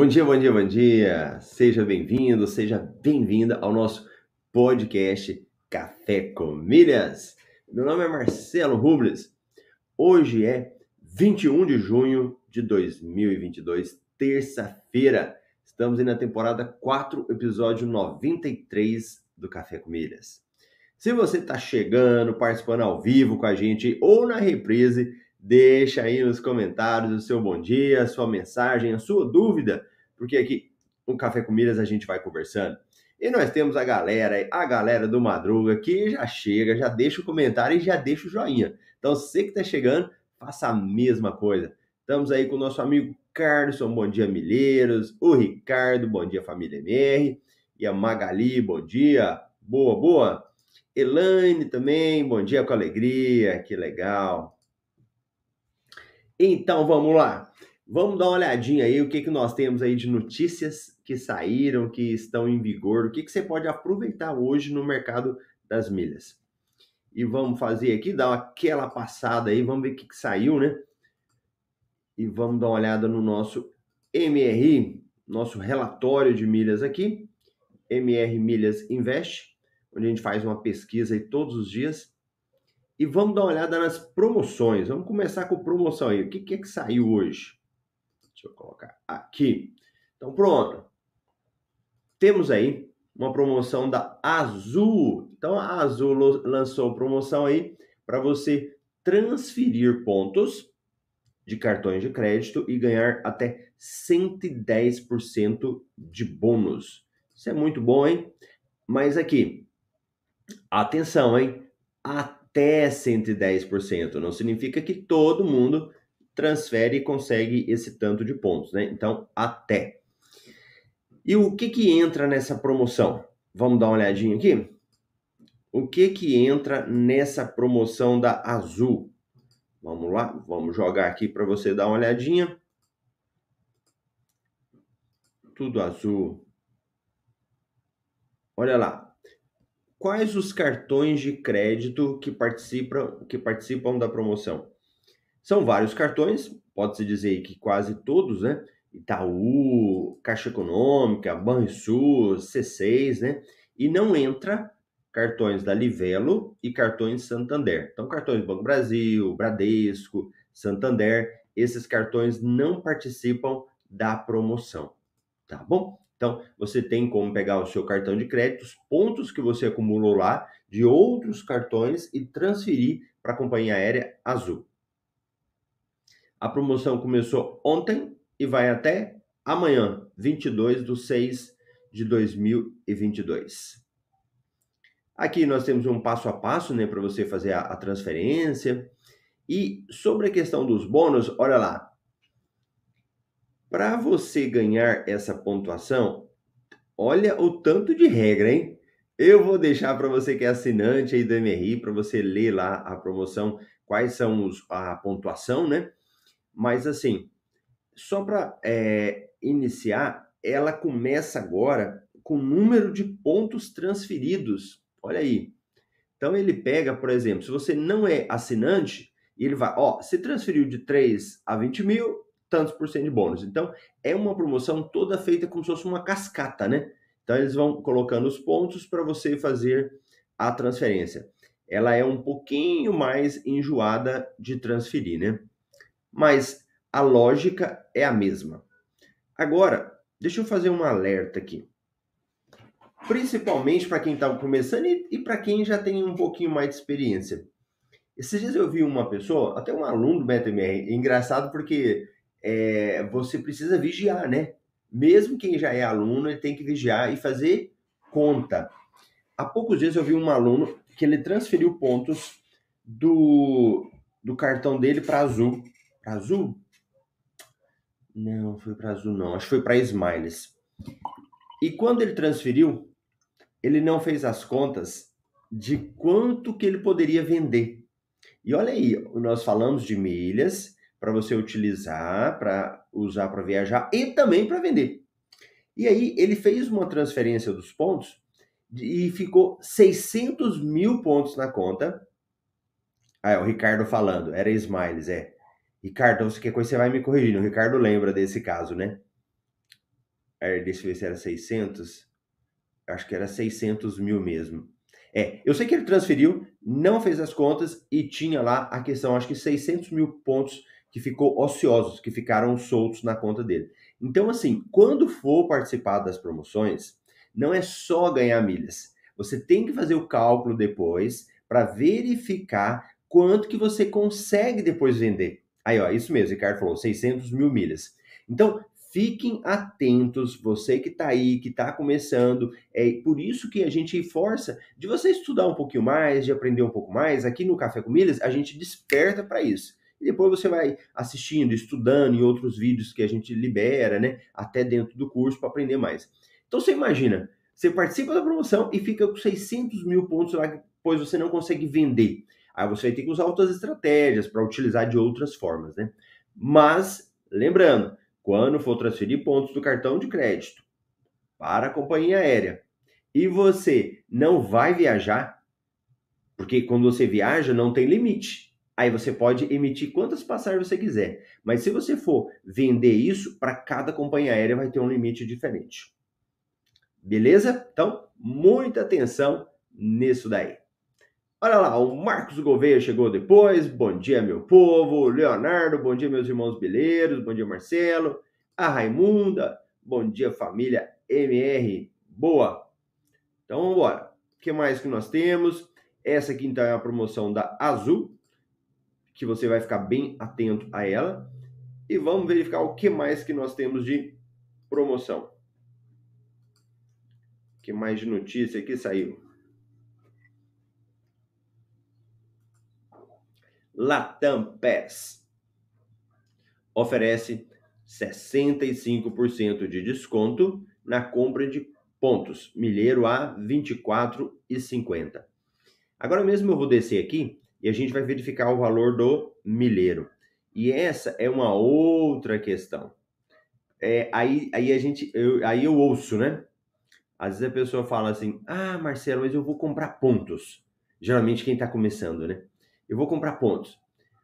Bom dia, bom dia, bom dia. Seja bem-vindo, seja bem-vinda ao nosso podcast Café com Milhas. Meu nome é Marcelo Rubles. Hoje é 21 de junho de 2022, terça-feira. Estamos aí na temporada 4, episódio 93 do Café com Milhas. Se você está chegando, participando ao vivo com a gente ou na reprise, Deixa aí nos comentários o seu bom dia, a sua mensagem, a sua dúvida, porque aqui no Café com Milhas a gente vai conversando. E nós temos a galera, a galera do Madruga que já chega, já deixa o comentário e já deixa o joinha. Então, você que está chegando, faça a mesma coisa. Estamos aí com o nosso amigo Carlson, bom dia Milheiros, o Ricardo, bom dia família MR, e a Magali, bom dia, boa, boa. Elaine também, bom dia com alegria, que legal. Então vamos lá. Vamos dar uma olhadinha aí o que, que nós temos aí de notícias que saíram, que estão em vigor, o que, que você pode aproveitar hoje no mercado das milhas. E vamos fazer aqui, dar aquela passada aí, vamos ver o que, que saiu, né? E vamos dar uma olhada no nosso MRI, nosso relatório de milhas aqui, MR Milhas Invest, onde a gente faz uma pesquisa aí todos os dias e vamos dar uma olhada nas promoções. Vamos começar com promoção aí. O que, que é que saiu hoje? Deixa eu colocar aqui. Então, pronto. Temos aí uma promoção da Azul. Então, a Azul lançou promoção aí para você transferir pontos de cartões de crédito e ganhar até 110% de bônus. Isso é muito bom, hein? Mas aqui, atenção, hein? Até 110%. Não significa que todo mundo transfere e consegue esse tanto de pontos, né? Então, até. E o que que entra nessa promoção? Vamos dar uma olhadinha aqui? O que que entra nessa promoção da Azul? Vamos lá, vamos jogar aqui para você dar uma olhadinha. Tudo azul. Olha lá, quais os cartões de crédito que participam, que participam da promoção? São vários cartões, pode-se dizer que quase todos, né? Itaú, Caixa Econômica, Banrisul, C6, né? E não entra cartões da Livelo e cartões Santander. Então, cartões Banco Brasil, Bradesco, Santander, esses cartões não participam da promoção, tá bom? Então, você tem como pegar o seu cartão de crédito, os pontos que você acumulou lá de outros cartões e transferir para a companhia aérea Azul. A promoção começou ontem e vai até amanhã, 22 de 6 de 2022. Aqui nós temos um passo a passo né, para você fazer a, a transferência. E sobre a questão dos bônus, olha lá, para você ganhar essa pontuação, olha o tanto de regra, hein? Eu vou deixar para você que é assinante aí do MRI, para você ler lá a promoção, quais são os, a pontuação, né? Mas assim, só para é, iniciar, ela começa agora com o número de pontos transferidos. Olha aí. Então ele pega, por exemplo, se você não é assinante, ele vai, ó, se transferiu de 3 a 20 mil, tantos por cento de bônus. Então, é uma promoção toda feita como se fosse uma cascata, né? Então, eles vão colocando os pontos para você fazer a transferência. Ela é um pouquinho mais enjoada de transferir, né? Mas a lógica é a mesma. Agora, deixa eu fazer um alerta aqui. principalmente para quem está começando e, e para quem já tem um pouquinho mais de experiência. Esses dias eu vi uma pessoa, até um aluno do BTMR, engraçado porque é, você precisa vigiar, né? Mesmo quem já é aluno, ele tem que vigiar e fazer conta. Há poucos dias eu vi um aluno que ele transferiu pontos do, do cartão dele para azul. Para azul? Não, foi para azul não. Acho que foi para Smiles. E quando ele transferiu, ele não fez as contas de quanto que ele poderia vender. E olha aí, nós falamos de milhas para você utilizar, para usar para viajar e também para vender. E aí ele fez uma transferência dos pontos e ficou 600 mil pontos na conta. Ah, é o Ricardo falando, era Smiles, é. Ricardo, você quer coisa, você vai me corrigindo. O Ricardo lembra desse caso, né? É, deixa eu ver se era 600. Acho que era 600 mil mesmo. É, eu sei que ele transferiu, não fez as contas e tinha lá a questão, acho que 600 mil pontos que ficou ociosos, que ficaram soltos na conta dele. Então, assim, quando for participar das promoções, não é só ganhar milhas. Você tem que fazer o cálculo depois para verificar quanto que você consegue depois vender. Aí, ó, isso mesmo, Ricardo falou, 600 mil milhas. Então, fiquem atentos, você que está aí, que está começando, é por isso que a gente força de você estudar um pouquinho mais, de aprender um pouco mais. Aqui no Café com Milhas, a gente desperta para isso. E depois você vai assistindo, estudando em outros vídeos que a gente libera, né? Até dentro do curso para aprender mais. Então você imagina, você participa da promoção e fica com 600 mil pontos lá, depois você não consegue vender. Aí você vai ter que usar outras estratégias para utilizar de outras formas, né? Mas, lembrando, quando for transferir pontos do cartão de crédito para a companhia aérea e você não vai viajar, porque quando você viaja não tem limite. Aí você pode emitir quantas passagens você quiser. Mas se você for vender isso, para cada companhia aérea vai ter um limite diferente. Beleza? Então, muita atenção nisso daí. Olha lá, o Marcos Gouveia chegou depois. Bom dia, meu povo. Leonardo, bom dia, meus irmãos beleiros. Bom dia, Marcelo. A Raimunda, bom dia, família MR. Boa. Então, vamos embora. O que mais que nós temos? Essa aqui, então, é a promoção da Azul, que você vai ficar bem atento a ela. E vamos verificar o que mais que nós temos de promoção. O que mais de notícia aqui saiu? Latam Pass oferece 65% de desconto na compra de pontos, milheiro a 24,50. Agora mesmo eu vou descer aqui e a gente vai verificar o valor do milheiro. E essa é uma outra questão. É, aí, aí a gente, eu, aí eu ouço, né? Às vezes a pessoa fala assim: Ah, Marcelo, mas eu vou comprar pontos. Geralmente quem está começando, né? Eu vou comprar pontos.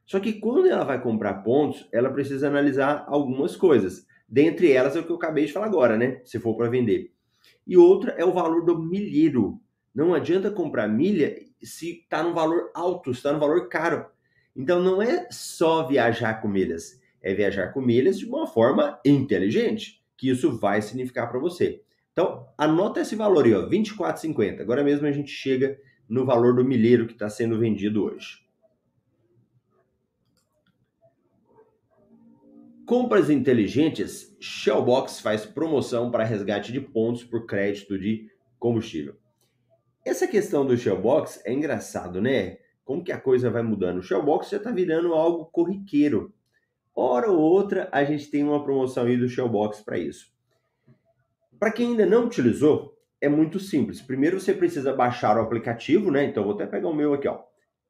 Só que quando ela vai comprar pontos, ela precisa analisar algumas coisas. Dentre elas é o que eu acabei de falar agora, né? Se for para vender. E outra é o valor do milheiro. Não adianta comprar milha se está no valor alto, se está no valor caro. Então não é só viajar com milhas, é viajar com milhas de uma forma inteligente, que isso vai significar para você. Então anota esse valor aí, ó, 24,50. Agora mesmo a gente chega no valor do milheiro que está sendo vendido hoje. Compras inteligentes, Shellbox faz promoção para resgate de pontos por crédito de combustível. Essa questão do Shellbox é engraçado, né? Como que a coisa vai mudando. O Shellbox já está virando algo corriqueiro. Hora ou outra, a gente tem uma promoção aí do Shellbox para isso. Para quem ainda não utilizou, é muito simples. Primeiro você precisa baixar o aplicativo, né? Então vou até pegar o meu aqui, ó.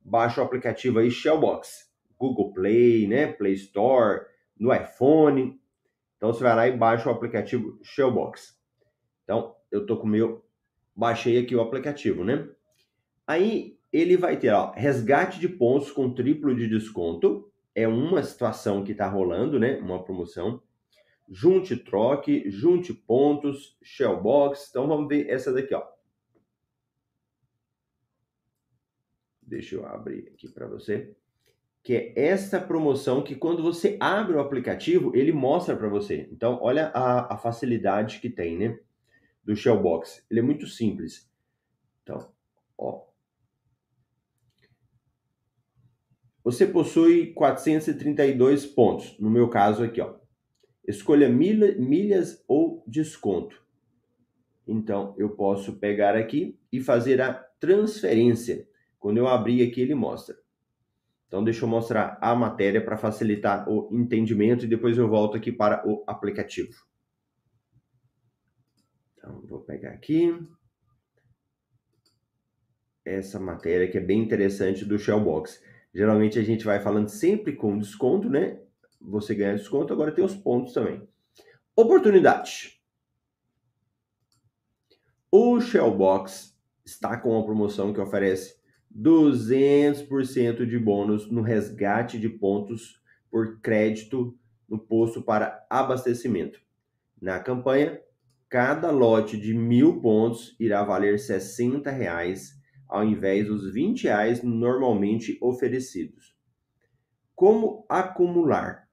Baixa o aplicativo aí Shellbox, Google Play, né? Play Store, no iPhone. Então você vai lá e baixa o aplicativo Shellbox. Então eu tô com o meu, baixei aqui o aplicativo, né? Aí ele vai ter, ó, resgate de pontos com triplo de desconto. É uma situação que tá rolando, né? Uma promoção. Junte troque, junte pontos, Shellbox. Então vamos ver essa daqui, ó. Deixa eu abrir aqui para você que é essa promoção que quando você abre o aplicativo, ele mostra para você. Então, olha a, a, facilidade que tem, né? do Shellbox? Ele é muito simples. Então, ó. Você possui 432 pontos. No meu caso aqui, ó. Escolha milha, milhas ou desconto. Então, eu posso pegar aqui e fazer a transferência. Quando eu abrir aqui, ele mostra. Então, deixa eu mostrar a matéria para facilitar o entendimento e depois eu volto aqui para o aplicativo. Então, vou pegar aqui essa matéria que é bem interessante do Shellbox. Geralmente a gente vai falando sempre com desconto, né? Você ganha desconto, agora tem os pontos também. Oportunidade. O Shellbox está com uma promoção que oferece 200% de bônus no resgate de pontos por crédito no posto para abastecimento. Na campanha, cada lote de mil pontos irá valer 60 reais, ao invés dos 20 reais normalmente oferecidos. Como acumular?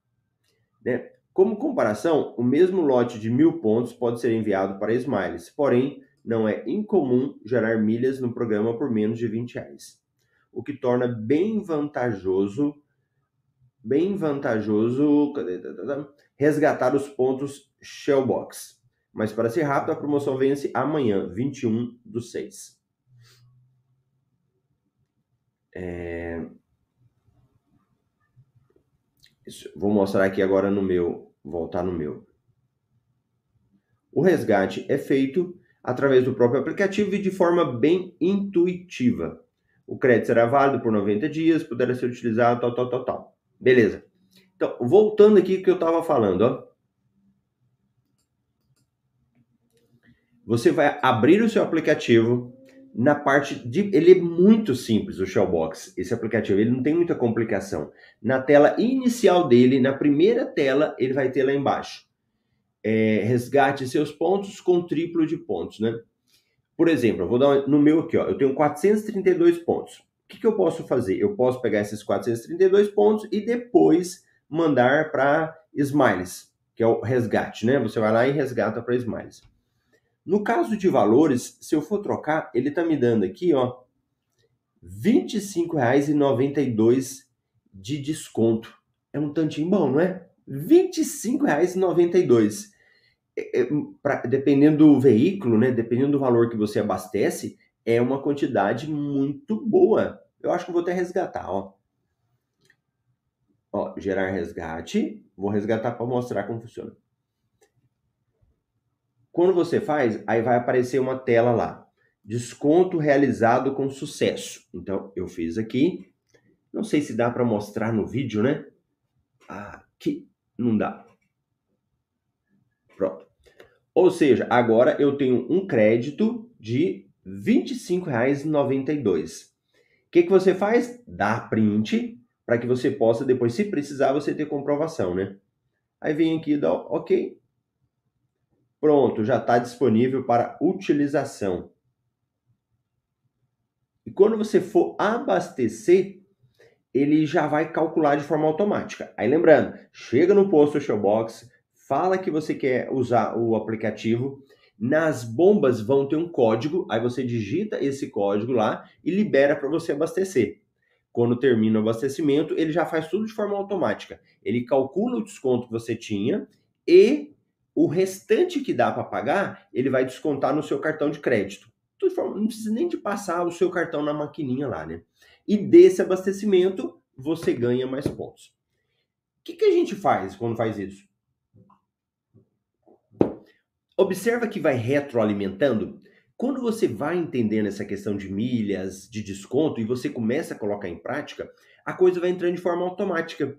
Né? Como comparação, o mesmo lote de mil pontos pode ser enviado para Smiles, porém, não é incomum gerar milhas no programa por menos de 20 reais, o que torna bem vantajoso bem vantajoso resgatar os pontos Shellbox. Mas para ser rápido, a promoção vence amanhã, 21 do 6. É... Isso, vou mostrar aqui agora no meu, voltar no meu. O resgate é feito através do próprio aplicativo e de forma bem intuitiva. O crédito será válido por 90 dias, poderá ser utilizado, tal, tal, tal, tal. Beleza. Então, voltando aqui que eu estava falando, ó. Você vai abrir o seu aplicativo na parte de. Ele é muito simples, o Shellbox, esse aplicativo, ele não tem muita complicação. Na tela inicial dele, na primeira tela, ele vai ter lá embaixo é, resgate seus pontos com triplo de pontos, né? Por exemplo, eu vou dar no meu aqui, ó, eu tenho 432 pontos. O que, que eu posso fazer? Eu posso pegar esses 432 pontos e depois mandar para Smiles, que é o resgate, né? Você vai lá e resgata para Smiles. No caso de valores, se eu for trocar, ele está me dando aqui, ó, R$ 25,92 de desconto. É um tantinho bom, não é? R$ 25,92. É, é, pra, dependendo do veículo, né, dependendo do valor que você abastece, é uma quantidade muito boa. Eu acho que vou até resgatar, ó. Ó, gerar resgate. Vou resgatar para mostrar como funciona. Quando você faz, aí vai aparecer uma tela lá. Desconto realizado com sucesso. Então, eu fiz aqui. Não sei se dá para mostrar no vídeo, né? Aqui. Não dá. Pronto. Ou seja, agora eu tenho um crédito de R$ 25,92. O que, que você faz? Dá print para que você possa depois, se precisar, você ter comprovação, né? Aí vem aqui e dá OK. Pronto, já está disponível para utilização. E quando você for abastecer, ele já vai calcular de forma automática. Aí lembrando, chega no posto Showbox, fala que você quer usar o aplicativo. Nas bombas vão ter um código, aí você digita esse código lá e libera para você abastecer. Quando termina o abastecimento, ele já faz tudo de forma automática. Ele calcula o desconto que você tinha e o restante que dá para pagar, ele vai descontar no seu cartão de crédito. Tudo de forma, não precisa nem de passar o seu cartão na maquininha lá, né? E desse abastecimento, você ganha mais pontos. O que, que a gente faz quando faz isso? Observa que vai retroalimentando. Quando você vai entendendo essa questão de milhas, de desconto, e você começa a colocar em prática, a coisa vai entrando de forma automática.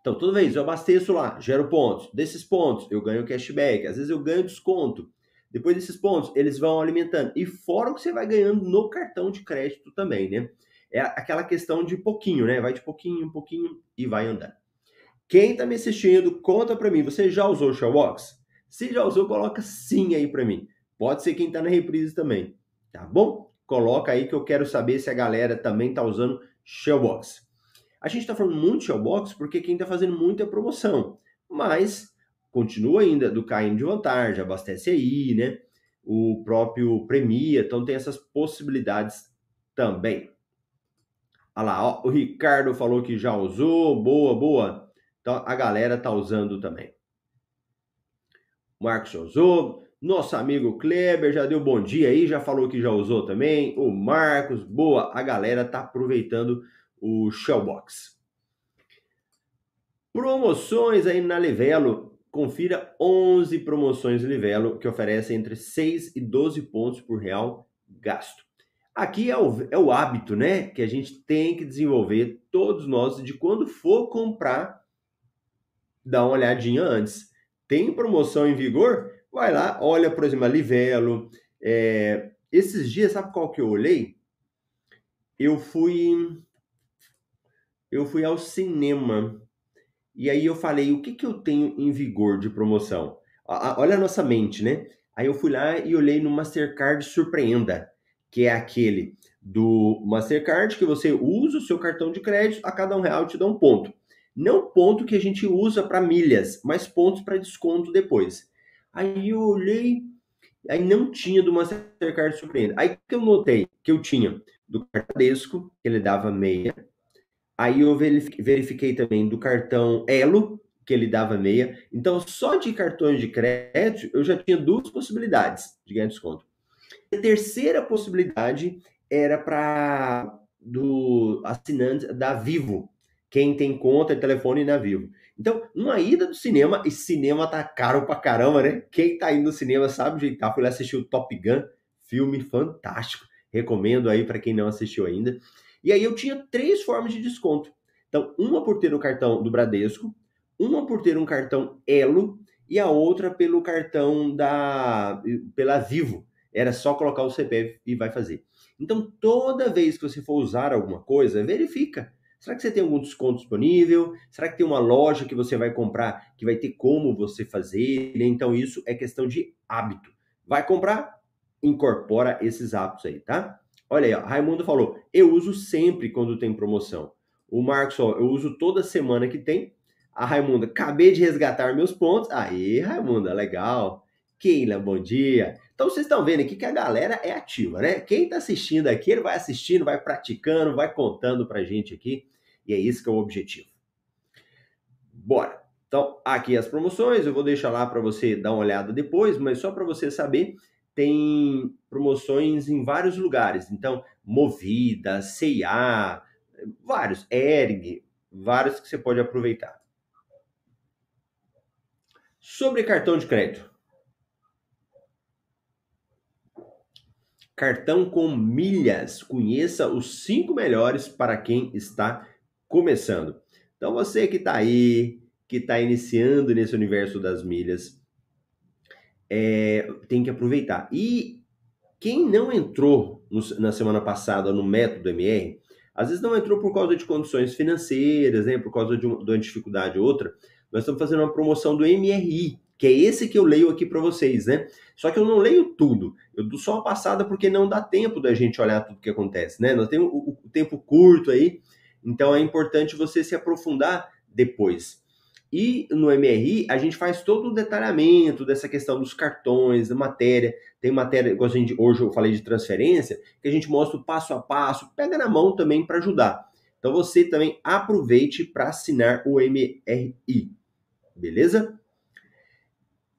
Então, toda vez eu abasteço lá, gero pontos. Desses pontos, eu ganho cashback. Às vezes eu ganho desconto. Depois desses pontos, eles vão alimentando. E fora o que você vai ganhando no cartão de crédito também, né? É aquela questão de pouquinho, né? Vai de pouquinho, pouquinho e vai andando. Quem tá me assistindo, conta para mim. Você já usou o Showbox? Se já usou, coloca sim aí para mim. Pode ser quem está na reprise também, tá bom? Coloca aí que eu quero saber se a galera também está usando Shellbox. A gente está falando muito Shellbox porque quem está fazendo muita promoção, mas continua ainda do caindo de vantagem, abastece aí, né? o próprio Premia, então tem essas possibilidades também. Olha lá, ó, o Ricardo falou que já usou, boa, boa. Então a galera tá usando também. Marcos usou, nosso amigo Kleber já deu bom dia aí, já falou que já usou também. O Marcos, boa, a galera tá aproveitando o Shellbox. Promoções aí na Livelo. Confira 11 promoções Livelo que oferecem entre 6 e 12 pontos por real gasto. Aqui é o, é o hábito, né? Que a gente tem que desenvolver, todos nós, de quando for comprar, dar uma olhadinha antes. Tem promoção em vigor? Vai lá, olha, por exemplo, a Livelo. É, esses dias, sabe qual que eu olhei? Eu fui. Eu fui ao cinema. E aí eu falei, o que, que eu tenho em vigor de promoção? Olha a nossa mente, né? Aí eu fui lá e olhei no Mastercard Surpreenda que é aquele do Mastercard, que você usa o seu cartão de crédito, a cada um real te dá um ponto. Não ponto que a gente usa para milhas, mas pontos para desconto depois. Aí eu olhei, aí não tinha do Mastercard Surpreenda. Aí que eu notei que eu tinha do Cartadesco, que ele dava meia. Aí eu verifiquei também do cartão Elo, que ele dava meia. Então, só de cartões de crédito, eu já tinha duas possibilidades de ganhar desconto. A terceira possibilidade era para do assinante da Vivo, quem tem conta de telefone na Vivo. Então, uma ida do cinema, e cinema tá caro pra caramba, né? Quem tá indo no cinema sabe tá. Fui lá assistir o Top Gun, filme fantástico. Recomendo aí para quem não assistiu ainda. E aí eu tinha três formas de desconto. Então, uma por ter o cartão do Bradesco, uma por ter um cartão Elo e a outra pelo cartão da pela Vivo, era só colocar o CPF e vai fazer. Então, toda vez que você for usar alguma coisa, verifica. Será que você tem algum desconto disponível? Será que tem uma loja que você vai comprar que vai ter como você fazer? Então, isso é questão de hábito. Vai comprar? Incorpora esses hábitos aí, tá? Olha aí, ó, Raimundo falou: eu uso sempre quando tem promoção. O Marcos, ó, eu uso toda semana que tem. A Raimunda, acabei de resgatar meus pontos. Aí, Raimunda, legal. Keila, bom dia. Então vocês estão vendo aqui que a galera é ativa, né? Quem está assistindo aqui, ele vai assistindo, vai praticando, vai contando pra gente aqui. E é isso que é o objetivo. Bora. Então, aqui as promoções, eu vou deixar lá para você dar uma olhada depois, mas só para você saber, tem promoções em vários lugares. Então, Movida, CIA, vários, Erg, vários que você pode aproveitar. Sobre cartão de crédito. Cartão com milhas. Conheça os cinco melhores para quem está começando. Então você que está aí, que está iniciando nesse universo das milhas, é, tem que aproveitar. E quem não entrou no, na semana passada no método MR, às vezes não entrou por causa de condições financeiras, né, por causa de, uma, de uma dificuldade ou outra. Nós estamos fazendo uma promoção do MRI, que é esse que eu leio aqui para vocês, né? Só que eu não leio tudo. Eu dou só uma passada porque não dá tempo da gente olhar tudo que acontece, né? Nós temos o, o tempo curto aí, então é importante você se aprofundar depois. E no MRI, a gente faz todo o detalhamento dessa questão dos cartões, da matéria. Tem matéria, igual a gente, hoje eu falei de transferência, que a gente mostra o passo a passo, pega na mão também para ajudar. Então você também aproveite para assinar o MRI. Beleza?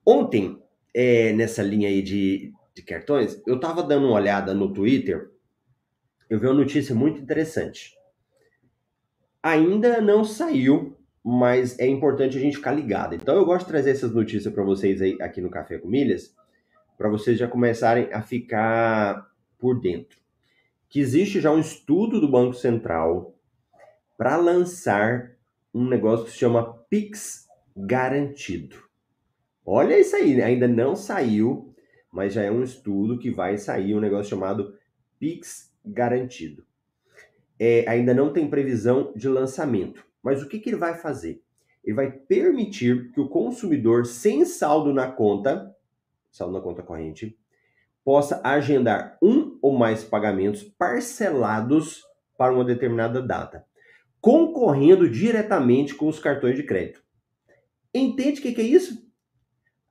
Ontem, é, nessa linha aí de, de cartões, eu estava dando uma olhada no Twitter, eu vi uma notícia muito interessante. Ainda não saiu, mas é importante a gente ficar ligado. Então eu gosto de trazer essas notícias para vocês aí aqui no Café com Milhas, para vocês já começarem a ficar por dentro. Que existe já um estudo do Banco Central para lançar um negócio que se chama Pix Garantido. Olha isso aí, né? ainda não saiu, mas já é um estudo que vai sair um negócio chamado Pix Garantido. É, ainda não tem previsão de lançamento, mas o que, que ele vai fazer? Ele vai permitir que o consumidor sem saldo na conta, saldo na conta corrente, possa agendar um ou mais pagamentos parcelados para uma determinada data, concorrendo diretamente com os cartões de crédito. Entende o que, que é isso?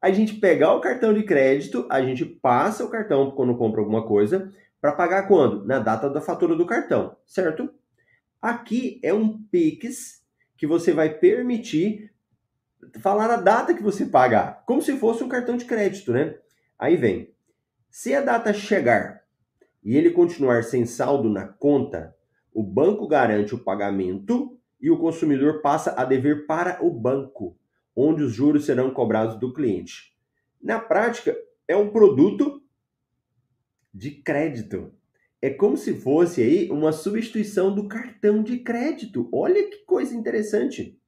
a gente pegar o cartão de crédito, a gente passa o cartão quando compra alguma coisa, para pagar quando? Na data da fatura do cartão, certo? Aqui é um Pix que você vai permitir falar a data que você pagar, como se fosse um cartão de crédito, né? Aí vem. Se a data chegar e ele continuar sem saldo na conta, o banco garante o pagamento e o consumidor passa a dever para o banco, onde os juros serão cobrados do cliente. Na prática, é um produto de crédito. É como se fosse aí uma substituição do cartão de crédito. Olha que coisa interessante.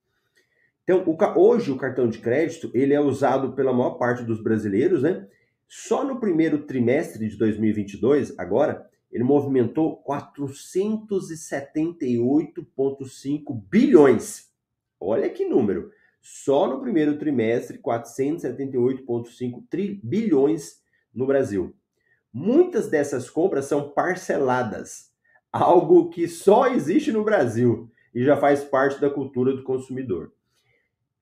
Então, o, hoje o cartão de crédito ele é usado pela maior parte dos brasileiros, né? Só no primeiro trimestre de 2022, agora, ele movimentou 478,5 bilhões. Olha que número. Só no primeiro trimestre, 478,5 bilhões no Brasil. Muitas dessas compras são parceladas, algo que só existe no Brasil e já faz parte da cultura do consumidor. O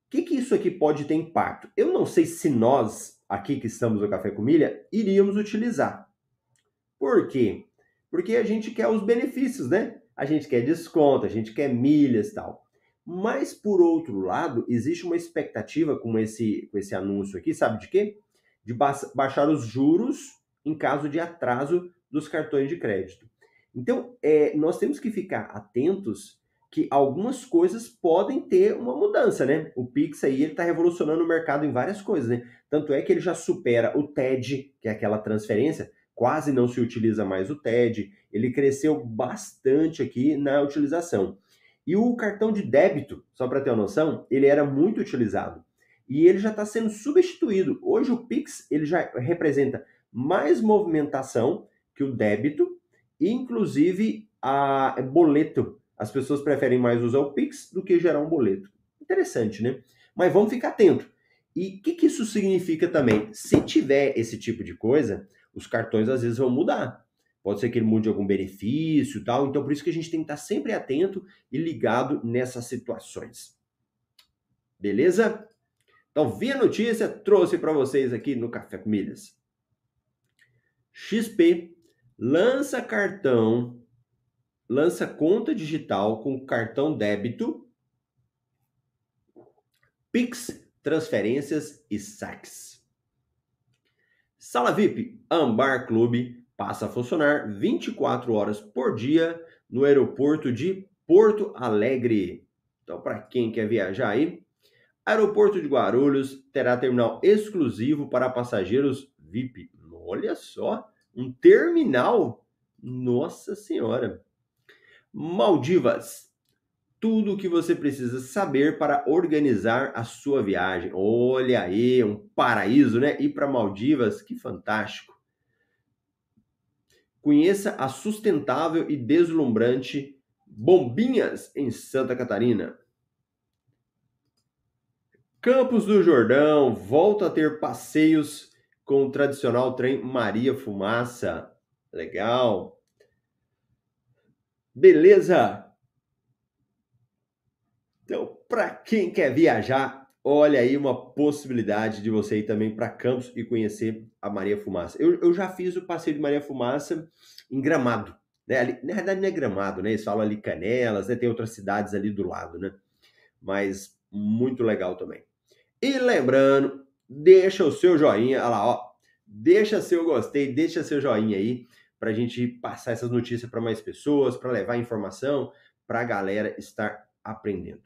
que, que isso aqui pode ter impacto? Eu não sei se nós, aqui que estamos no Café com Milha, iríamos utilizar. Por quê? Porque a gente quer os benefícios, né? A gente quer desconto, a gente quer milhas e tal. Mas, por outro lado, existe uma expectativa com esse, com esse anúncio aqui, sabe de quê? De ba baixar os juros em caso de atraso dos cartões de crédito. Então, é, nós temos que ficar atentos que algumas coisas podem ter uma mudança, né? O Pix aí ele está revolucionando o mercado em várias coisas, né? Tanto é que ele já supera o TED, que é aquela transferência, quase não se utiliza mais o TED, ele cresceu bastante aqui na utilização. E o cartão de débito, só para ter uma noção, ele era muito utilizado. E ele já está sendo substituído. Hoje o Pix ele já representa mais movimentação que o débito, inclusive a boleto. As pessoas preferem mais usar o Pix do que gerar um boleto. Interessante, né? Mas vamos ficar atento. E o que, que isso significa também? Se tiver esse tipo de coisa, os cartões às vezes vão mudar. Pode ser que ele mude algum benefício e tal. Então, por isso que a gente tem que estar sempre atento e ligado nessas situações. Beleza? Então, vi a notícia, trouxe para vocês aqui no Café com Milhas. XP lança cartão, lança conta digital com cartão débito, Pix, transferências e saques. Sala VIP Ambar Clube passa a funcionar 24 horas por dia no aeroporto de Porto Alegre. Então, para quem quer viajar aí, Aeroporto de Guarulhos terá terminal exclusivo para passageiros VIP Olha só, um terminal. Nossa Senhora. Maldivas. Tudo o que você precisa saber para organizar a sua viagem. Olha aí, um paraíso, né? Ir para Maldivas, que fantástico. Conheça a sustentável e deslumbrante Bombinhas em Santa Catarina. Campos do Jordão volta a ter passeios com o tradicional trem Maria Fumaça. Legal. Beleza? Então, para quem quer viajar, olha aí uma possibilidade de você ir também para Campos e conhecer a Maria Fumaça. Eu, eu já fiz o passeio de Maria Fumaça em Gramado. Né? Ali, na verdade, não é Gramado, né? Eles falam ali Canelas, né? tem outras cidades ali do lado, né? Mas muito legal também. E lembrando, deixa o seu joinha, olha lá, ó, deixa seu gostei, deixa seu joinha aí para a gente passar essas notícias para mais pessoas, para levar informação, para a galera estar aprendendo.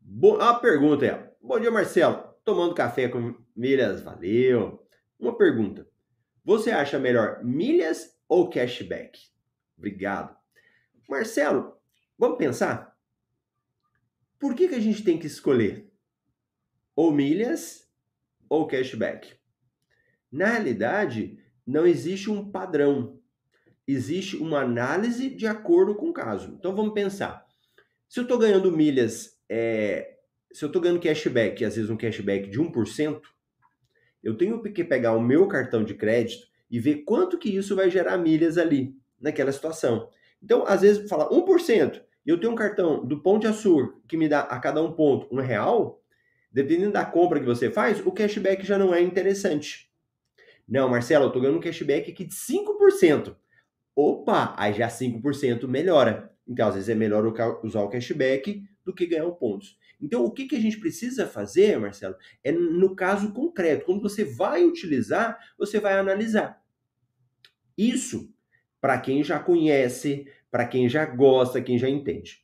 Bom, a pergunta é: Bom dia, Marcelo. Tomando café com milhas, valeu. Uma pergunta: Você acha melhor milhas ou cashback? Obrigado. Marcelo, vamos pensar? Por que, que a gente tem que escolher ou milhas ou cashback. Na realidade, não existe um padrão. Existe uma análise de acordo com o caso. Então vamos pensar. Se eu estou ganhando milhas, é, se eu estou ganhando cashback, às vezes um cashback de 1%, eu tenho que pegar o meu cartão de crédito e ver quanto que isso vai gerar milhas ali, naquela situação. Então, às vezes, fala 1%, e eu tenho um cartão do Pão de Açúcar que me dá a cada um ponto um real, Dependendo da compra que você faz, o cashback já não é interessante. Não, Marcelo, eu tô ganhando um cashback aqui de 5%. Opa, aí já 5% melhora. Então, às vezes é melhor usar o cashback do que ganhar pontos. Então, o que, que a gente precisa fazer, Marcelo, é no caso concreto. Quando você vai utilizar, você vai analisar. Isso para quem já conhece, para quem já gosta, quem já entende.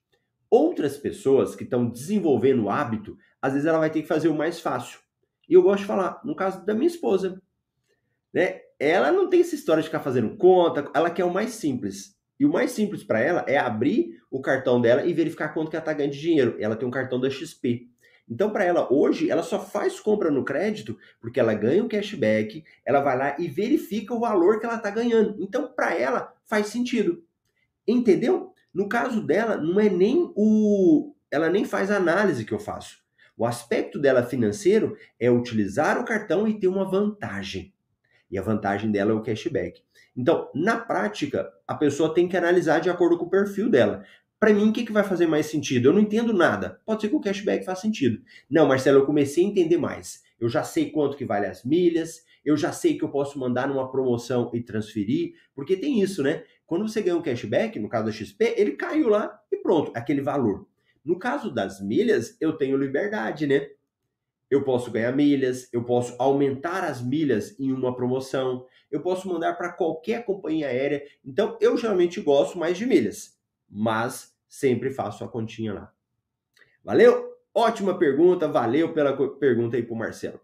Outras pessoas que estão desenvolvendo o hábito, às vezes ela vai ter que fazer o mais fácil. E eu gosto de falar, no caso da minha esposa, né? Ela não tem essa história de ficar fazendo conta, ela quer o mais simples. E o mais simples para ela é abrir o cartão dela e verificar quanto que ela está ganhando de dinheiro. Ela tem um cartão da XP. Então, para ela, hoje, ela só faz compra no crédito porque ela ganha um cashback, ela vai lá e verifica o valor que ela está ganhando. Então, para ela, faz sentido. Entendeu? No caso dela, não é nem o. Ela nem faz a análise que eu faço. O aspecto dela financeiro é utilizar o cartão e ter uma vantagem. E a vantagem dela é o cashback. Então, na prática, a pessoa tem que analisar de acordo com o perfil dela. Para mim, o que, que vai fazer mais sentido? Eu não entendo nada. Pode ser que o cashback faça sentido. Não, Marcelo, eu comecei a entender mais. Eu já sei quanto que vale as milhas, eu já sei que eu posso mandar numa promoção e transferir, porque tem isso, né? Quando você ganha um cashback, no caso da XP, ele caiu lá e pronto, aquele valor. No caso das milhas, eu tenho liberdade, né? Eu posso ganhar milhas, eu posso aumentar as milhas em uma promoção, eu posso mandar para qualquer companhia aérea. Então, eu geralmente gosto mais de milhas, mas sempre faço a continha lá. Valeu? Ótima pergunta, valeu pela pergunta aí pro Marcelo.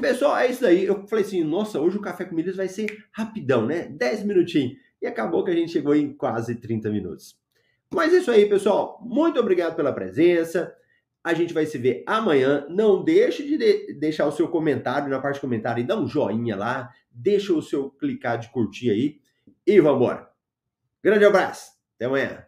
Pessoal, é isso aí. Eu falei assim, nossa, hoje o Café com Milhas vai ser rapidão, né? 10 minutinhos. E acabou que a gente chegou em quase 30 minutos. Mas é isso aí, pessoal. Muito obrigado pela presença. A gente vai se ver amanhã. Não deixe de, de deixar o seu comentário na parte de comentário e dá um joinha lá. Deixa o seu clicar de curtir aí. E vamos embora. Grande abraço. Até amanhã.